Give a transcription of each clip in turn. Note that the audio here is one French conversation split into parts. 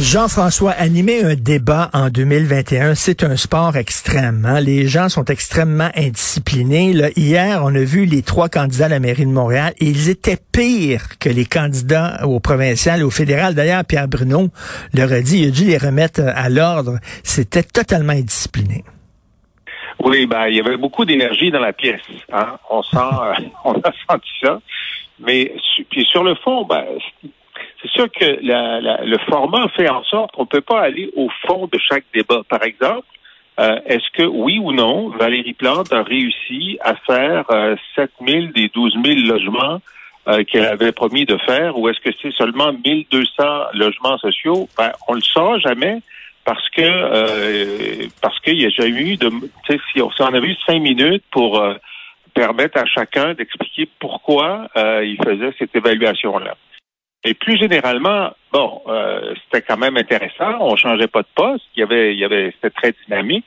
Jean-François, animer un débat en 2021, c'est un sport extrême. Hein? Les gens sont extrêmement indisciplinés. Là, hier, on a vu les trois candidats à la mairie de Montréal et ils étaient pires que les candidats au provincial et au fédéral. D'ailleurs, Pierre Bruno leur a dit, il a dû les remettre à l'ordre. C'était totalement indiscipliné. Oui, ben, il y avait beaucoup d'énergie dans la pièce. Hein? On sent, euh, on a senti ça. Mais puis sur le fond, ben, c'est sûr que le format fait en sorte qu'on ne peut pas aller au fond de chaque débat. Par exemple, euh, est-ce que oui ou non, Valérie Plante a réussi à faire euh, 7 000 des 12 000 logements euh, qu'elle avait promis de faire, ou est-ce que c'est seulement 1200 logements sociaux? Ben, on le saura jamais parce que euh, parce qu'il y a jamais eu de si on, si on avait eu cinq minutes pour euh, permettre à chacun d'expliquer pourquoi il faisait cette évaluation là. Et plus généralement, bon, euh, c'était quand même intéressant. On changeait pas de poste. Il y avait, il y avait, c'était très dynamique.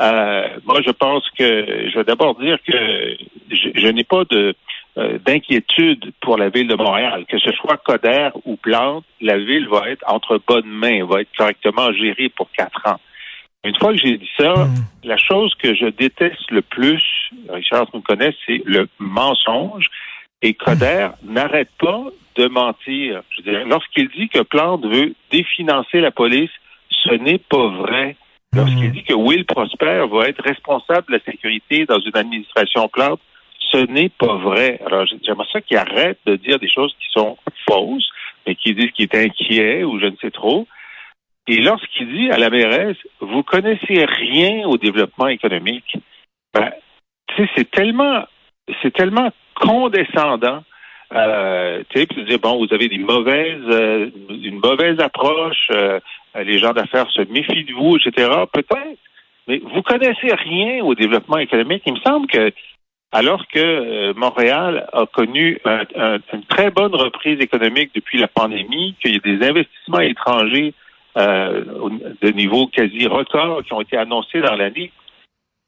Euh, moi, je pense que je vais d'abord dire que je, n'ai pas de euh, d'inquiétude pour la ville de Montréal. Que ce soit Coder ou Plante, la ville va être entre bonnes mains, va être correctement gérée pour quatre ans. Une fois que j'ai dit ça, hmm. la chose que je déteste le plus, Richard me connaît, c'est le mensonge. Et Coder n'arrête pas de mentir. Lorsqu'il dit que Plante veut définancer la police, ce n'est pas vrai. Lorsqu'il hmm. dit que Will Prosper va être responsable de la sécurité dans une administration Plante, ce n'est pas vrai. Alors, j'aimerais ça qu'il arrête de dire des choses qui sont fausses, mais qu'il dise qu'il est inquiet ou je ne sais trop. Et lorsqu'il dit à la mairesse, vous connaissez rien au développement économique, ben, c'est tellement, c'est tellement condescendant euh, tu sais, dire bon, vous avez des mauvaises, euh, une mauvaise approche, euh, les gens d'affaires se méfient de vous, etc. Peut-être, mais vous connaissez rien au développement économique. Il me semble que alors que euh, Montréal a connu une très bonne reprise économique depuis la pandémie, qu'il y a des investissements étrangers de niveau quasi record qui ont été annoncés dans l'année,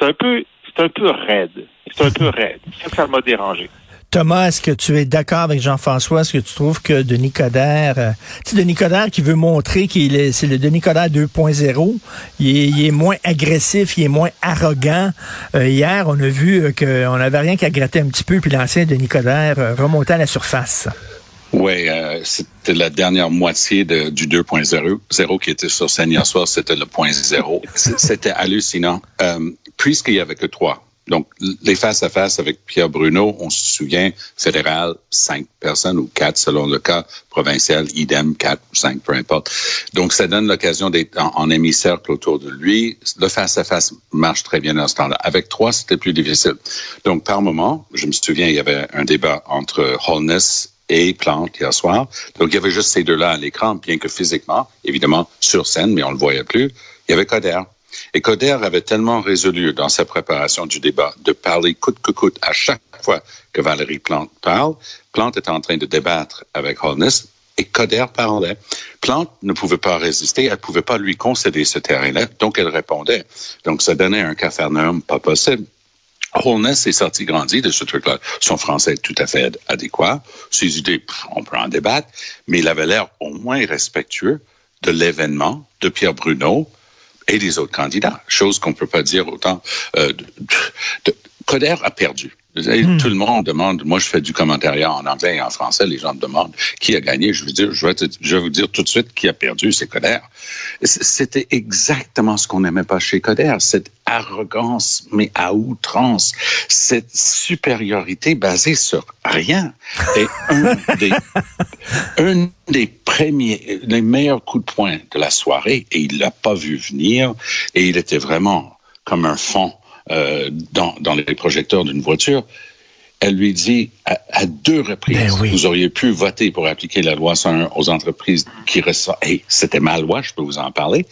c'est un peu, c'est un peu raide. C'est un peu raide. Ça, m'a dérangé. Thomas, est-ce que tu es d'accord avec Jean-François? Est-ce que tu trouves que Denis Coderre, euh, tu Denis Coderre qui veut montrer qu'il est, c'est le Denis Coderre 2.0, il est, moins agressif, il est moins arrogant. Euh, hier, on a vu euh, qu'on n'avait rien qu'à gratter un petit peu, puis l'ancien Denis Coderre remontait à la surface. Oui, c'était la dernière moitié du 2.0 qui était sur scène hier soir, c'était le point zéro. C'était hallucinant. puisqu'il y avait que trois donc, les face-à-face avec Pierre Bruno, on se souvient, fédéral, cinq personnes ou quatre selon le cas, provincial, idem, quatre ou cinq, peu importe. Donc, ça donne l'occasion d'être en, hémicercle autour de lui. Le face-à-face marche très bien dans ce temps-là. Avec trois, c'était plus difficile. Donc, par moment, je me souviens, il y avait un débat entre Holness et Plante hier soir. Donc, il y avait juste ces deux-là à l'écran, bien que physiquement, évidemment, sur scène, mais on le voyait plus. Il y avait Coder. Et Coder avait tellement résolu dans sa préparation du débat de parler coûte que coûte à chaque fois que Valérie Plante parle. Plante était en train de débattre avec Holness et Coder parlait. Plante ne pouvait pas résister, elle ne pouvait pas lui concéder ce terrain-là, donc elle répondait. Donc ça donnait un cafarnaum pas possible. Holness est sorti grandi de ce truc-là. Son français est tout à fait adéquat. Ses idées, on peut en débattre, mais il avait l'air au moins respectueux de l'événement de Pierre Bruno, et des autres candidats, chose qu'on ne peut pas dire autant. Euh, de, Coder a perdu. Hmm. Tout le monde demande, moi je fais du commentariat en anglais et en français, les gens me demandent qui a gagné. Je veux dire, je vais, je vais vous dire tout de suite qui a perdu, c'est Coder. C'était exactement ce qu'on n'aimait pas chez Coder, cette arrogance, mais à outrance, cette supériorité basée sur rien. Et un des, un des premiers, les meilleurs coups de poing de la soirée, et il l'a pas vu venir, et il était vraiment comme un fond euh, dans, dans les projecteurs d'une voiture, elle lui dit à, deux reprises, ben vous auriez pu voter pour appliquer la loi 101 aux entreprises qui ressortent. Hey, c'était ma loi, je peux vous en parler.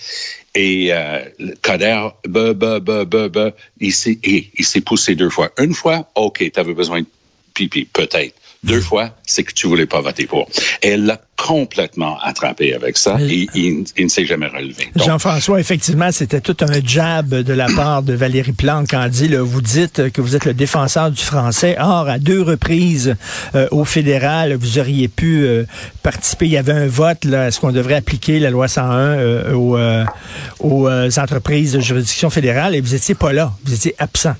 Et euh, Coder, bah, bah, bah, bah, bah, il s'est poussé deux fois. Une fois, OK, tu avais besoin de pipi, peut-être. Deux fois, c'est que tu voulais pas voter pour. Elle l'a complètement attrapé avec ça et il, ne s'est jamais relevé. Jean-François, effectivement, c'était tout un jab de la part de Valérie Plante quand dit, là, vous dites que vous êtes le défenseur du français. Or, à deux reprises euh, au fédéral, vous auriez pu euh, participer. Il y avait un vote, là, est-ce qu'on devrait appliquer la loi 101 euh, aux, aux entreprises de juridiction fédérale et vous étiez pas là, vous étiez absent.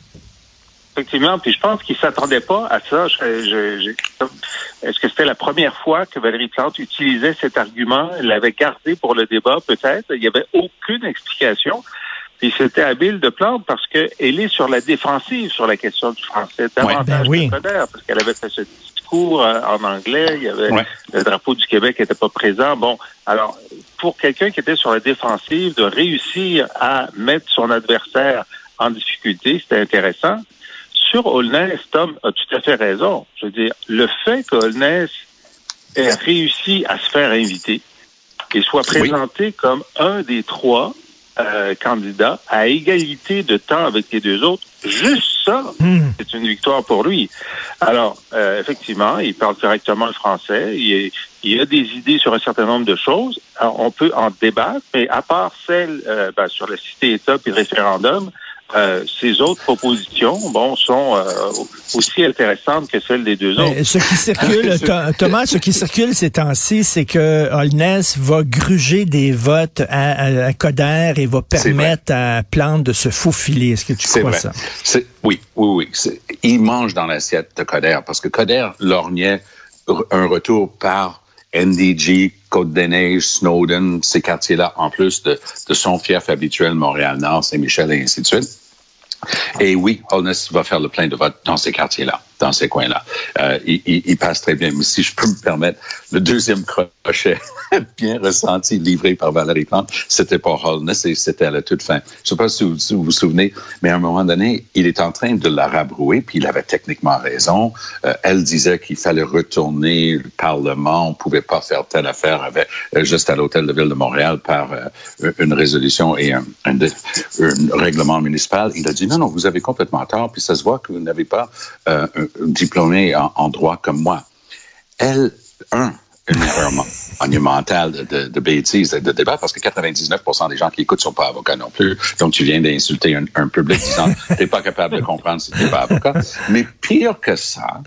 Effectivement, puis je pense qu'il s'attendait pas à ça. Est-ce que c'était la première fois que Valérie Plante utilisait cet argument? Elle l'avait gardé pour le débat, peut-être? Il n'y avait aucune explication. Puis c'était habile de Plante parce qu'elle est sur la défensive sur la question du français, davantage ouais, ben parce qu'elle avait fait ce discours euh, en anglais. Il y avait le drapeau du Québec qui n'était pas présent. Bon, alors pour quelqu'un qui était sur la défensive, de réussir à mettre son adversaire en difficulté, c'était intéressant sur Holness, Tom a tout à fait raison? Je veux dire, le fait que Holness ait réussi à se faire inviter et soit présenté comme un des trois euh, candidats à égalité de temps avec les deux autres, juste ça, hmm. c'est une victoire pour lui. Alors, euh, effectivement, il parle correctement le français. Il, il, a des idées sur un certain nombre de choses. Alors, on peut en débattre, mais à part celle euh, ben, sur la cité-État et le référendum, euh, ces autres propositions, bon, sont euh, aussi intéressantes que celles des deux autres. ce qui circule, Thomas, ce qui circule ces temps-ci, c'est que Holness va gruger des votes à, à, Coder et va permettre à Plante de se faufiler. Est-ce que tu crois vrai. ça? Oui, oui, oui. Il mange dans l'assiette de Coder parce que Coder lorgnait un retour par NDG, Côte-des-Neiges, Snowden, ces quartiers-là, en plus de, de son fief habituel, Montréal-Nord, Saint-Michel et ainsi de suite. Et oui, Holness va faire le plein de votes dans ces quartiers-là, dans ces coins-là. Euh, il, il, passe très bien. Mais si je peux me permettre, le deuxième crochet bien ressenti, livré par Valérie Plante, c'était pour Holness et c'était à la toute fin. Je sais pas si vous, vous, souvenez, mais à un moment donné, il est en train de la rabrouer, puis il avait techniquement raison. Euh, elle disait qu'il fallait retourner le Parlement, on pouvait pas faire telle affaire avec, euh, juste à l'Hôtel de Ville de Montréal par euh, une résolution et un, un, un, règlement municipal. Il a dit non, non, vous avez complètement tort, puis ça se voit que vous n'avez pas un diplômé en, droit comme moi. Elle, un, une erreur monumentale de, de, bêtises de débat parce que 99% des gens qui écoutent sont pas avocats non plus. Donc, tu viens d'insulter un, un, public disant t'es pas capable de comprendre si t'es pas avocat. Mais pire que ça,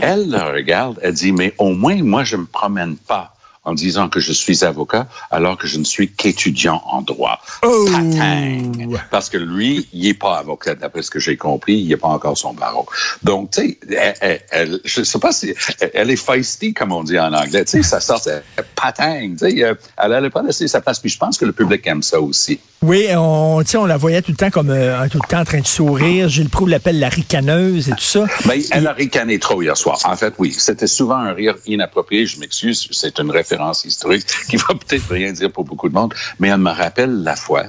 elle le regarde, elle dit, mais au moins, moi, je me promène pas en disant que je suis avocat alors que je ne suis qu'étudiant en droit. Oh. Parce que lui, il n'est pas avocat, d'après ce que j'ai compris, il n'a pas encore son barreau. Donc, tu sais, elle, elle, je sais pas si elle est feisty, comme on dit en anglais. Tu sais, ça sort patang. Tu sais, elle n'allait pas laisser sa place. Puis je pense que le public aime ça aussi. Oui, on, on la voyait tout le temps comme euh, tout le temps en train de sourire. Gilles Proulx l'appelle la ricaneuse et tout ça. Mais ben, elle a ricané trop hier soir. En fait, oui, c'était souvent un rire inapproprié. Je m'excuse, c'est une référence historique qui va peut-être rien dire pour beaucoup de monde, mais elle me rappelle la fois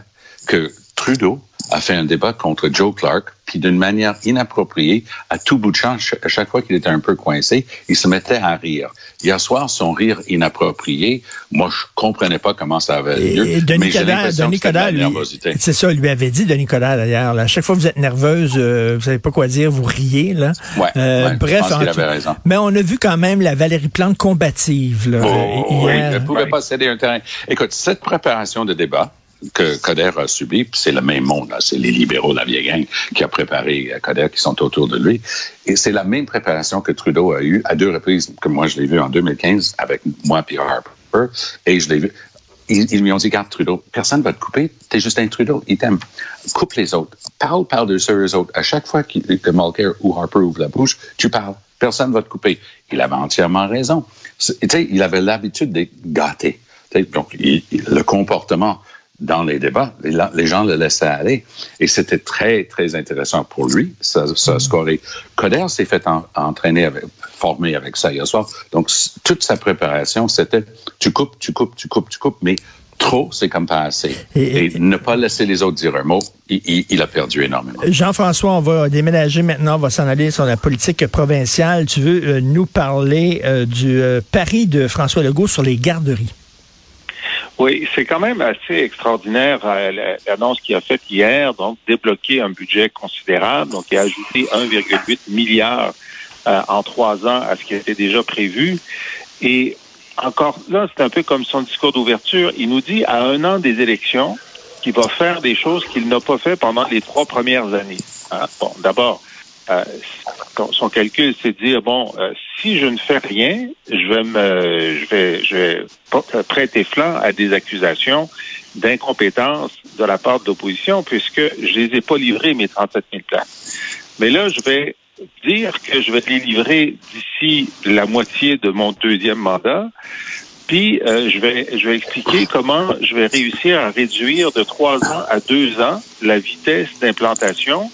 que Trudeau a fait un débat contre Joe Clark, puis d'une manière inappropriée, à tout bout de champ, à chaque fois qu'il était un peu coincé, il se mettait à rire. Hier soir, son rire inapproprié, moi, je comprenais pas comment ça avait lieu. Et Denis Coderre, c'est ça, il lui avait dit, Denis Coderre, d'ailleurs, à chaque fois que vous êtes nerveuse, euh, vous savez pas quoi dire, vous riez, là. Ouais, euh, bref, avait raison. mais on a vu quand même la Valérie Plante combative, là, oh, hier. Oui, elle pouvait pas céder un terrain. Écoute, cette préparation de débat, que Coder a subi, c'est le même monde, c'est les libéraux la vieille gang qui a préparé euh, Coder, qui sont autour de lui. Et c'est la même préparation que Trudeau a eue à deux reprises, comme moi je l'ai vu en 2015 avec moi et Harper, et je l'ai vu. Ils, lui ont dit, garde Trudeau, personne ne va te couper, t'es juste un Trudeau, il t'aime. Coupe les autres. Parle, parle de ceux autres. À chaque fois que Mulcair ou Harper ouvre la bouche, tu parles. Personne ne va te couper. Il avait entièrement raison. il avait l'habitude d'être gâté. donc, le comportement dans les débats. Les, gens le laissaient aller. Et c'était très, très intéressant pour lui. Ça, ça a scoré. Coder s'est fait entraîner, avec, former avec ça hier soir. Donc, toute sa préparation, c'était tu coupes, tu coupes, tu coupes, tu coupes, mais trop, c'est comme pas assez. Et, ne pas laisser les autres dire un mot, il, a perdu énormément. Jean-François, on va déménager maintenant, on va s'en aller sur la politique provinciale. Tu veux euh, nous parler euh, du euh, pari de François Legault sur les garderies? Oui, c'est quand même assez extraordinaire euh, l'annonce qu'il a faite hier, donc débloquer un budget considérable, donc il a ajouté 1,8 milliard euh, en trois ans à ce qui était déjà prévu. Et encore là, c'est un peu comme son discours d'ouverture. Il nous dit à un an des élections qu'il va faire des choses qu'il n'a pas fait pendant les trois premières années. Hein? Bon, d'abord, euh, son calcul, c'est de dire bon, euh, si je ne fais rien, je vais me, je vais, je vais prêter flanc à des accusations d'incompétence de la part de l'opposition, puisque je les ai pas livrés mes 37 000 places. Mais là, je vais dire que je vais les livrer d'ici la moitié de mon deuxième mandat. Puis euh, je vais je vais expliquer comment je vais réussir à réduire de trois ans à deux ans la vitesse d'implantation.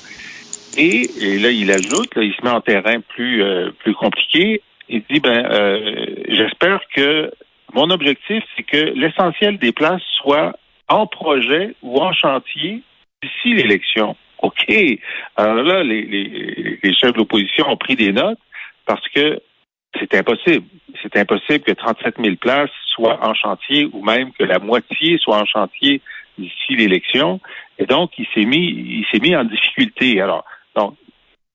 Et, et, là, il ajoute, là, il se met en terrain plus euh, plus compliqué. Il dit ben euh, j'espère que mon objectif, c'est que l'essentiel des places soit en projet ou en chantier d'ici l'élection. OK. Alors là, les, les, les chefs de l'opposition ont pris des notes parce que c'est impossible. C'est impossible que 37 000 places soient en chantier ou même que la moitié soit en chantier d'ici l'élection. Et donc, il s'est mis, il s'est mis en difficulté. Alors, donc,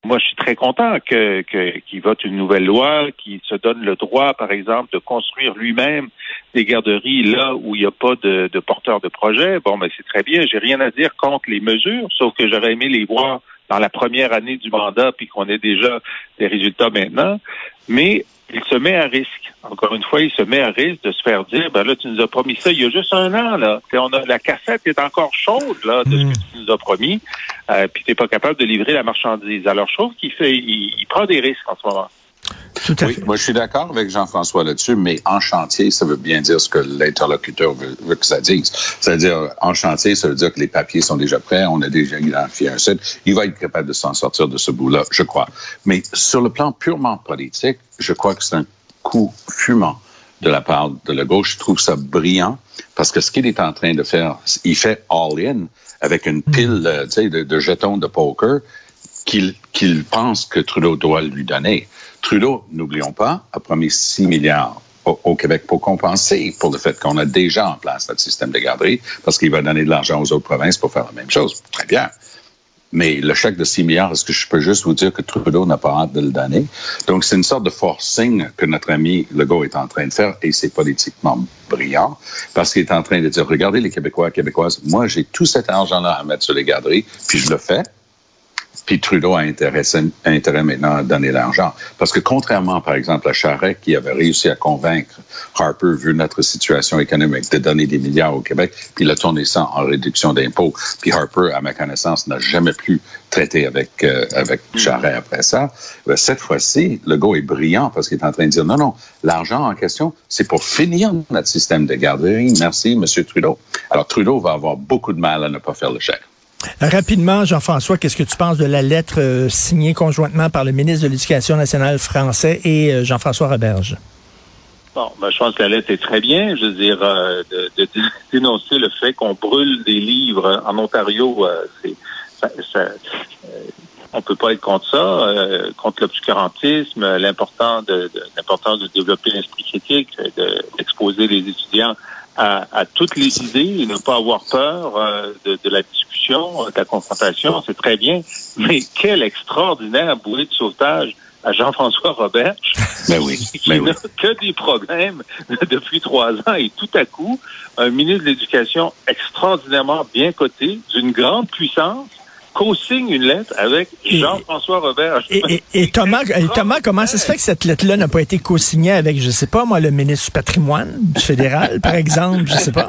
moi, je suis très content que, qu'il vote une nouvelle loi qui se donne le droit, par exemple, de construire lui-même des garderies là où il n'y a pas de, porteurs de projet. Bon, mais c'est très bien. J'ai rien à dire contre les mesures, sauf que j'aurais aimé les voir dans la première année du mandat, puis qu'on ait déjà des résultats maintenant. Mais il se met à risque. Encore une fois, il se met à risque de se faire dire, ben là, tu nous as promis ça il y a juste un an, là. On a, la cassette est encore chaude, là, de ce que tu nous as promis, euh, puis tu n'es pas capable de livrer la marchandise. Alors, je trouve qu'il fait, il prend des risques en ce moment oui, moi je suis d'accord avec Jean-François là-dessus, mais en chantier, ça veut bien dire ce que l'interlocuteur veut, que ça dise. C'est-à-dire, en chantier, ça veut dire que les papiers sont déjà prêts, on a déjà identifié un site. Il va être capable de s'en sortir de ce bout-là, je crois. Mais sur le plan purement politique, je crois que c'est un coup fumant de la part de la gauche. Je trouve ça brillant parce que ce qu'il est en train de faire, il fait all-in avec une pile euh, de, de jetons de poker qu'il qu'il pense que Trudeau doit lui donner. Trudeau, n'oublions pas, a promis 6 milliards au, Québec pour compenser pour le fait qu'on a déjà en place notre système de garderie, parce qu'il va donner de l'argent aux autres provinces pour faire la même chose. Très bien. Mais le chèque de 6 milliards, est-ce que je peux juste vous dire que Trudeau n'a pas hâte de le donner? Donc, c'est une sorte de forcing que notre ami Legault est en train de faire et c'est politiquement brillant parce qu'il est en train de dire, regardez les Québécois Québécoises, moi, j'ai tout cet argent-là à mettre sur les garderies, puis je le fais. Puis Trudeau a intérêt, intérêt maintenant à donner l'argent. Parce que contrairement, par exemple, à Charest, qui avait réussi à convaincre Harper, vu notre situation économique, de donner des milliards au Québec, puis il a tourné ça en réduction d'impôts. Puis Harper, à ma connaissance, n'a jamais plus traité avec, euh, avec mm. Charest après ça. Ben, cette fois-ci, le gars est brillant parce qu'il est en train de dire non, non, l'argent en question, c'est pour finir notre système de garderie. Merci, M. Trudeau. Alors, Trudeau va avoir beaucoup de mal à ne pas faire le chèque. Rapidement, Jean-François, qu'est-ce que tu penses de la lettre euh, signée conjointement par le ministre de l'Éducation nationale français et euh, Jean-François Roberge? Bon, ben, je pense que la lettre est très bien. Je veux dire, euh, de, dénoncer le fait qu'on brûle des livres en Ontario, c'est, ça, on peut pas être contre ça, contre l'obscurantisme, l'important de, l'importance de développer l'esprit critique, d'exposer les étudiants à, toutes les idées et ne pas avoir peur euh, de, de, la discussion, euh, de la confrontation, c'est très bien. Mais quel extraordinaire bouée de sauvetage à Jean-François Robert, ben oui, qui n'a que des problèmes depuis trois ans et tout à coup, un ministre de l'Éducation extraordinairement bien coté, d'une grande puissance, co-signe une lettre avec Jean-François Robert. Et, Thomas, Thomas, comment ça se fait que cette lettre-là n'a pas été co-signée avec, je sais pas, moi, le ministre du patrimoine fédéral, par exemple, je sais pas?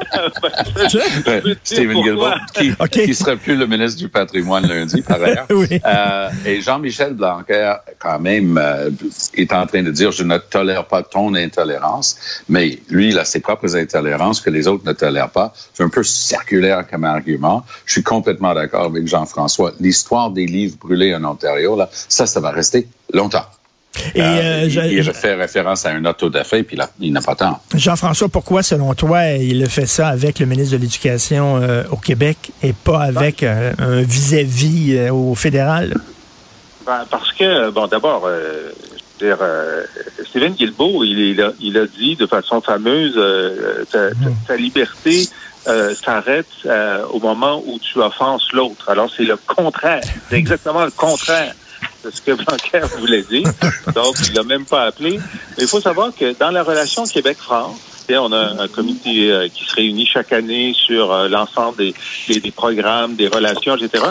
Stephen Guilbeault, qui, qui serait plus le ministre du patrimoine lundi, par ailleurs. euh, et Jean-Michel Blanquer, quand même, euh, est en train de dire, je ne tolère pas ton intolérance, mais lui, il a ses propres intolérances que les autres ne tolèrent pas. C'est un peu circulaire comme argument. Je suis complètement d'accord avec Jean-François l'histoire des livres brûlés en Ontario, là, ça, ça va rester longtemps. Et euh, euh, il, fait référence à un auto d'affaires, puis il n'a pas tant. Jean-François, pourquoi, selon toi, il a fait ça avec le ministre de l'Éducation euh, au Québec et pas avec un vis-à-vis au fédéral? Ben, parce que, bon, d'abord, Stephen Guilbeault, il, a, dit de façon fameuse, ta, ta, liberté euh, s'arrête euh, au moment où tu offenses l'autre. Alors, c'est le contraire. C'est exactement le contraire c'est ce que Blanquer voulait dire. Donc, il l'a même pas appelé. Mais il faut savoir que dans la relation Québec-France, on a un comité euh, qui se réunit chaque année sur euh, l'ensemble des, des, programmes, des relations, etc.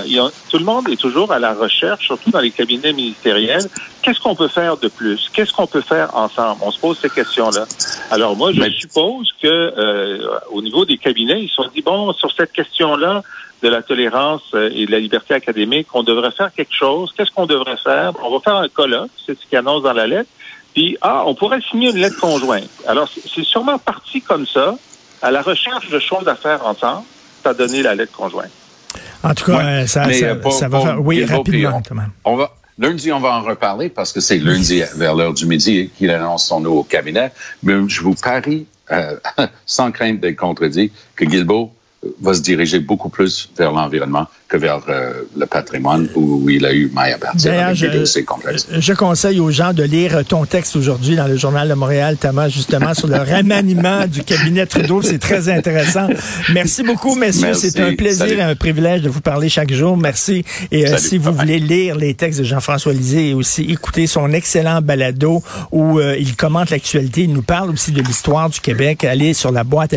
tout le monde est toujours à la recherche, surtout dans les cabinets ministériels. Qu'est-ce qu'on peut faire de plus? Qu'est-ce qu'on peut faire ensemble? On se pose ces questions-là. Alors moi, je suppose que euh, au niveau des cabinets, ils se sont dit, bon, sur cette question-là, de la tolérance et de la liberté académique, on devrait faire quelque chose. Qu'est-ce qu'on devrait faire? On va faire un colloque, c'est ce qui annonce dans la lettre. Puis, ah, on pourrait signer une lettre conjointe. Alors, c'est sûrement parti comme ça, à la recherche de choses à faire ensemble, ça a donné la lettre conjointe. En tout cas, ça, ça, va faire... Oui, rapidement, on, va, Lundi, on va en reparler parce que c'est lundi vers l'heure du midi qu'il annonce son nouveau cabinet. Mais je vous parie, euh, sans crainte d'être contredit, que Guilbeault va se diriger beaucoup plus vers l'environnement que vers euh, le patrimoine où, il a eu maille à partir je, je conseille aux gens de lire ton texte aujourd'hui dans le Journal de Montréal, Thomas, justement, sur le remaniement du cabinet Trudeau. C'est très intéressant. Merci beaucoup, messieurs. C'est un plaisir et un privilège de vous parler chaque jour. Merci. Et euh, si vous voulez lire les textes de Jean-François Lisée et aussi écouter son excellent balado où euh, il commente l'actualité, il nous parle aussi de l'histoire du Québec, allez sur la boîte